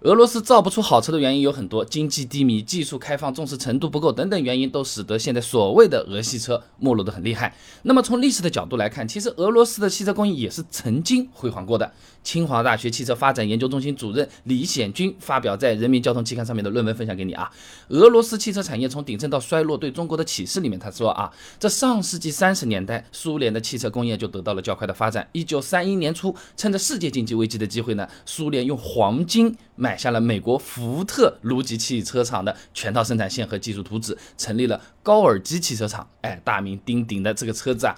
俄罗斯造不出好车的原因有很多，经济低迷、技术开放、重视程度不够等等原因，都使得现在所谓的俄系车没落得很厉害。那么从历史的角度来看，其实俄罗斯的汽车工艺也是曾经辉煌过的。清华大学汽车发展研究中心主任李显军发表在《人民交通期刊》上面的论文分享给你啊。俄罗斯汽车产业从鼎盛到衰落对中国的启示里面，他说啊，这上世纪三十年代，苏联的汽车工业就得到了较快的发展。一九三一年初，趁着世界经济危机的机会呢，苏联用黄金买下了美国福特卢吉汽车厂的全套生产线和技术图纸，成立了高尔基汽车厂。哎，大名鼎鼎的这个车子啊。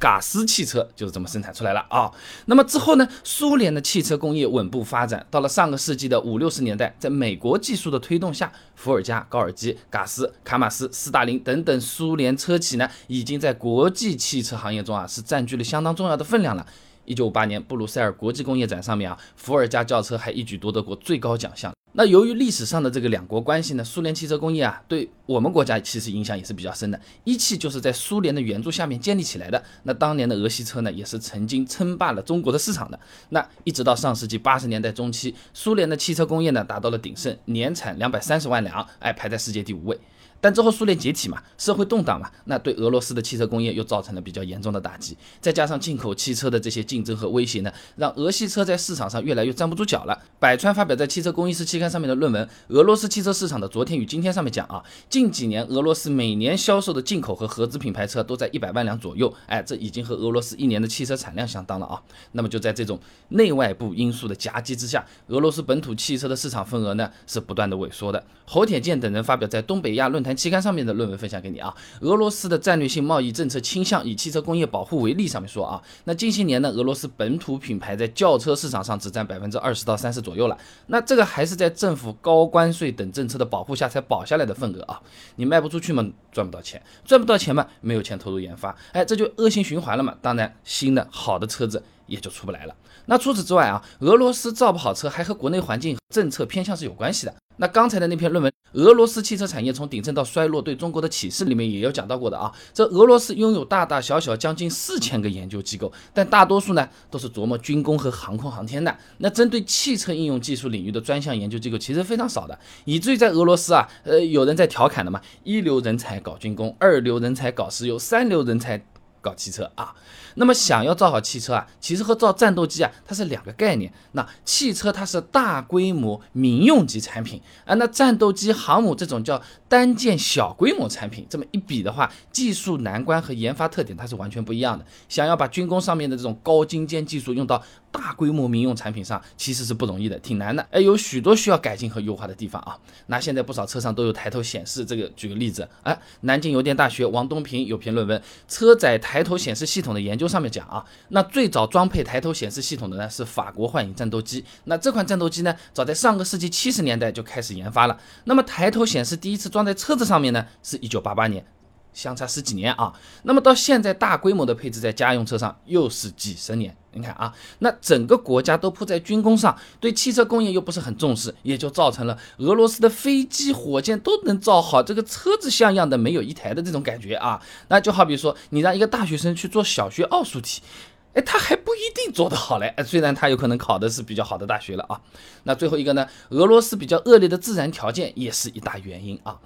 嘎斯汽车就是这么生产出来了啊。那么之后呢，苏联的汽车工业稳步发展，到了上个世纪的五六十年代，在美国技术的推动下，伏尔加、高尔基、嘎斯、卡马斯、斯大林等等苏联车企呢，已经在国际汽车行业中啊是占据了相当重要的分量了。一九五八年布鲁塞尔国际工业展上面啊，伏尔加轿车还一举夺得过最高奖项。那由于历史上的这个两国关系呢，苏联汽车工业啊，对我们国家其实影响也是比较深的。一汽就是在苏联的援助下面建立起来的。那当年的俄系车呢，也是曾经称霸了中国的市场的。那一直到上世纪八十年代中期，苏联的汽车工业呢达到了鼎盛，年产两百三十万辆，哎，排在世界第五位。但之后苏联解体嘛，社会动荡嘛，那对俄罗斯的汽车工业又造成了比较严重的打击。再加上进口汽车的这些竞争和威胁呢，让俄系车在市场上越来越站不住脚了。百川发表在《汽车工艺师》期刊上面的论文《俄罗斯汽车市场的昨天与今天》上面讲啊，近几年俄罗斯每年销售的进口和合资品牌车都在一百万辆左右，哎，这已经和俄罗斯一年的汽车产量相当了啊。那么就在这种内外部因素的夹击之下，俄罗斯本土汽车的市场份额呢是不断的萎缩的。侯铁建等人发表在东北亚论坛。期刊上面的论文分享给你啊，俄罗斯的战略性贸易政策倾向以汽车工业保护为例。上面说啊，那近些年呢，俄罗斯本土品牌在轿车市场上只占百分之二十到三十左右了。那这个还是在政府高关税等政策的保护下才保下来的份额啊。你卖不出去嘛，赚不到钱，赚不到钱嘛，没有钱投入研发，哎，这就恶性循环了嘛。当然，新的好的车子也就出不来了。那除此之外啊，俄罗斯造不好车，还和国内环境政策偏向是有关系的。那刚才的那篇论文《俄罗斯汽车产业从鼎盛到衰落对中国的启示》里面也有讲到过的啊。这俄罗斯拥有大大小小将近四千个研究机构，但大多数呢都是琢磨军工和航空航天的。那针对汽车应用技术领域的专项研究机构其实非常少的，以至于在俄罗斯啊，呃，有人在调侃的嘛，一流人才搞军工，二流人才搞石油，三流人才。搞汽车啊，那么想要造好汽车啊，其实和造战斗机啊，它是两个概念。那汽车它是大规模民用级产品啊，那战斗机、航母这种叫单件小规模产品。这么一比的话，技术难关和研发特点它是完全不一样的。想要把军工上面的这种高精尖技术用到大规模民用产品上，其实是不容易的，挺难的。哎，有许多需要改进和优化的地方啊。那现在不少车上都有抬头显示，这个举个例子，哎，南京邮电大学王东平有篇论文《车载抬头显示系统的研究上面讲啊，那最早装配抬头显示系统的呢是法国幻影战斗机。那这款战斗机呢，早在上个世纪七十年代就开始研发了。那么抬头显示第一次装在车子上面呢，是一九八八年。相差十几年啊，那么到现在大规模的配置在家用车上又是几十年。你看啊，那整个国家都扑在军工上，对汽车工业又不是很重视，也就造成了俄罗斯的飞机、火箭都能造好，这个车子像样的没有一台的这种感觉啊。那就好比说，你让一个大学生去做小学奥数题，哎，他还不一定做得好嘞。虽然他有可能考的是比较好的大学了啊。那最后一个呢，俄罗斯比较恶劣的自然条件也是一大原因啊。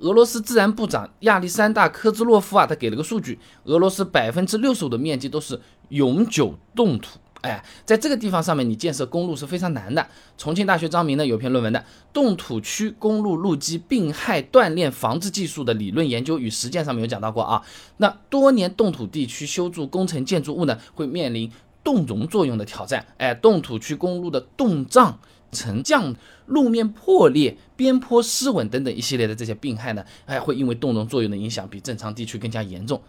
俄罗斯自然部长亚历山大科兹洛夫啊，他给了个数据：俄罗斯百分之六十五的面积都是永久冻土。哎，在这个地方上面，你建设公路是非常难的。重庆大学张明呢有篇论文的《冻土区公路路基病害断裂防治技术的理论研究与实践》上面有讲到过啊。那多年冻土地区修筑工程建筑物呢，会面临冻融作用的挑战。哎，冻土区公路的冻胀。沉降、路面破裂、边坡失稳等等一系列的这些病害呢，哎，会因为冻融作用的影响比正常地区更加严重。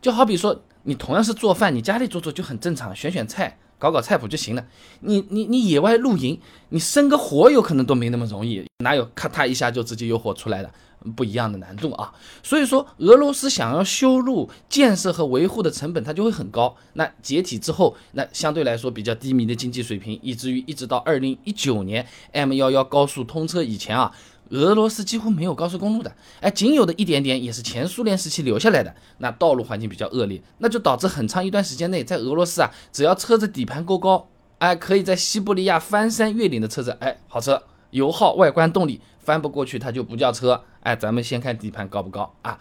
就好比说，你同样是做饭，你家里做做就很正常，选选菜。搞搞菜谱就行了。你你你野外露营，你生个火有可能都没那么容易，哪有咔嚓一下就直接有火出来的？不一样的难度啊。所以说，俄罗斯想要修路、建设和维护的成本它就会很高。那解体之后，那相对来说比较低迷的经济水平，以至于一直到二零一九年 M 幺幺高速通车以前啊。俄罗斯几乎没有高速公路的，哎，仅有的一点点也是前苏联时期留下来的。那道路环境比较恶劣，那就导致很长一段时间内，在俄罗斯啊，只要车子底盘够高，哎，可以在西伯利亚翻山越岭的车子，哎，好车，油耗、外观、动力翻不过去，它就不叫车。哎，咱们先看底盘高不高啊？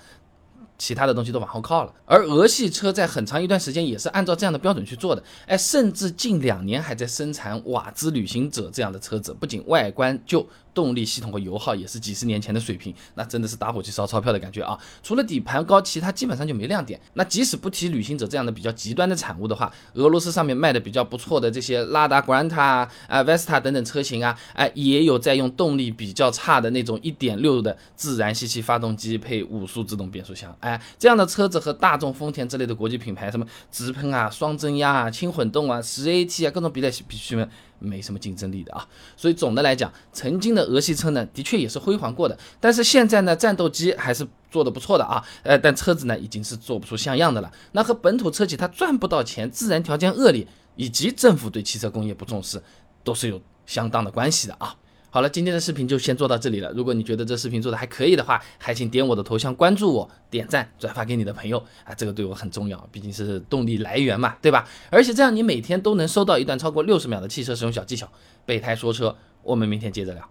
其他的东西都往后靠了，而俄系车在很长一段时间也是按照这样的标准去做的，哎，甚至近两年还在生产瓦兹旅行者这样的车子，不仅外观旧。动力系统和油耗也是几十年前的水平，那真的是打火机烧钞票的感觉啊！除了底盘高，其他基本上就没亮点。那即使不提旅行者这样的比较极端的产物的话，俄罗斯上面卖的比较不错的这些拉达、Granta 啊、Vesta 等等车型啊，哎，也有在用动力比较差的那种1.6的自然吸气发动机配五速自动变速箱，哎，这样的车子和大众、丰田之类的国际品牌，什么直喷啊、双增压啊、轻混动啊、十 AT 啊，各种比在比去们。没什么竞争力的啊，所以总的来讲，曾经的俄系车呢，的确也是辉煌过的，但是现在呢，战斗机还是做的不错的啊，呃，但车子呢，已经是做不出像样的了。那和本土车企它赚不到钱、自然条件恶劣，以及政府对汽车工业不重视，都是有相当的关系的啊。好了，今天的视频就先做到这里了。如果你觉得这视频做的还可以的话，还请点我的头像关注我，点赞转发给你的朋友啊，这个对我很重要，毕竟是动力来源嘛，对吧？而且这样你每天都能收到一段超过六十秒的汽车使用小技巧。备胎说车，我们明天接着聊。